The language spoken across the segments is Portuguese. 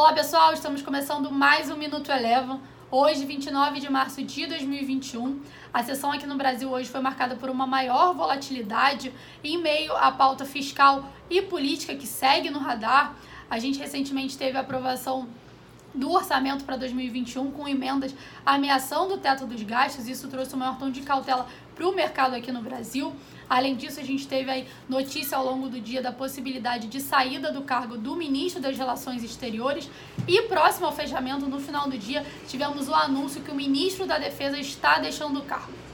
Olá pessoal, estamos começando mais um Minuto Eleva. Hoje, 29 de março de 2021, a sessão aqui no Brasil hoje foi marcada por uma maior volatilidade em meio à pauta fiscal e política que segue no radar. A gente recentemente teve a aprovação do orçamento para 2021 com emendas ameaçando o teto dos gastos. Isso trouxe um maior tom de cautela para o mercado aqui no Brasil. Além disso, a gente teve aí notícia ao longo do dia da possibilidade de saída do cargo do ministro das Relações Exteriores. E próximo ao fechamento, no final do dia, tivemos o anúncio que o ministro da Defesa está deixando o cargo.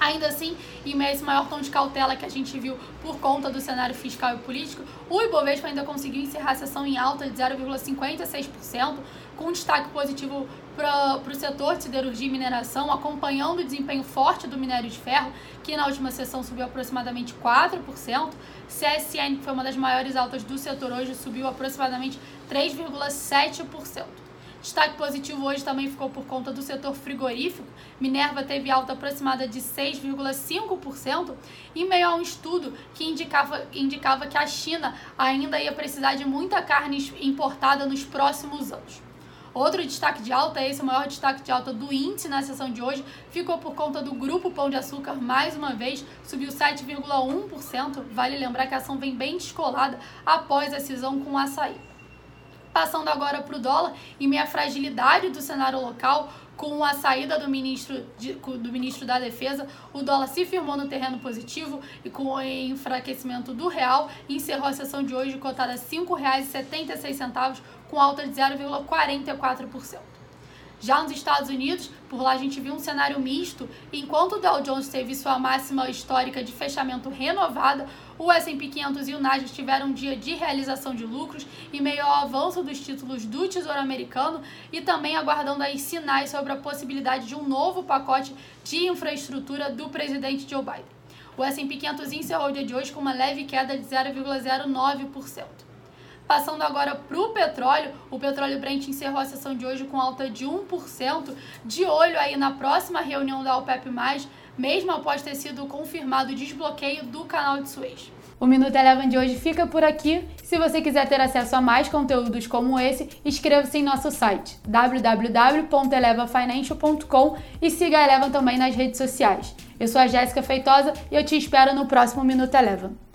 Ainda assim, em meio esse maior tom de cautela que a gente viu por conta do cenário fiscal e político, o Ibovespa ainda conseguiu encerrar a sessão em alta de 0,56%, com destaque positivo para o setor de siderurgia e mineração, acompanhando o desempenho forte do minério de ferro, que na última sessão subiu aproximadamente 4%. CSN, que foi uma das maiores altas do setor hoje, subiu aproximadamente 3,7%. Destaque positivo hoje também ficou por conta do setor frigorífico. Minerva teve alta aproximada de 6,5%, em meio a um estudo que indicava, indicava que a China ainda ia precisar de muita carne importada nos próximos anos. Outro destaque de alta, esse é o maior destaque de alta do índice na sessão de hoje, ficou por conta do Grupo Pão de Açúcar, mais uma vez, subiu 7,1%. Vale lembrar que a ação vem bem descolada após a cisão com o açaí. Passando agora para o dólar, e meia fragilidade do cenário local, com a saída do ministro, de, do ministro da Defesa, o dólar se firmou no terreno positivo e com o enfraquecimento do real, encerrou a sessão de hoje cotada a R$ 5,76, com alta de 0,44%. Já nos Estados Unidos, por lá a gente viu um cenário misto. Enquanto o Dow Jones teve sua máxima histórica de fechamento renovada, o S&P 500 e o Nasdaq tiveram um dia de realização de lucros e meio ao avanço dos títulos do Tesouro Americano e também aguardando aí sinais sobre a possibilidade de um novo pacote de infraestrutura do presidente Joe Biden. O S&P 500 encerrou o dia de hoje com uma leve queda de 0,09%. Passando agora para o petróleo, o petróleo Brent encerrou a sessão de hoje com alta de 1%, de olho aí na próxima reunião da OPEP+, mesmo após ter sido confirmado o desbloqueio do canal de Suez. O Minuto Eleven de hoje fica por aqui. Se você quiser ter acesso a mais conteúdos como esse, inscreva-se em nosso site www.elevafinancial.com e siga a Eleven também nas redes sociais. Eu sou a Jéssica Feitosa e eu te espero no próximo Minuto Eleven.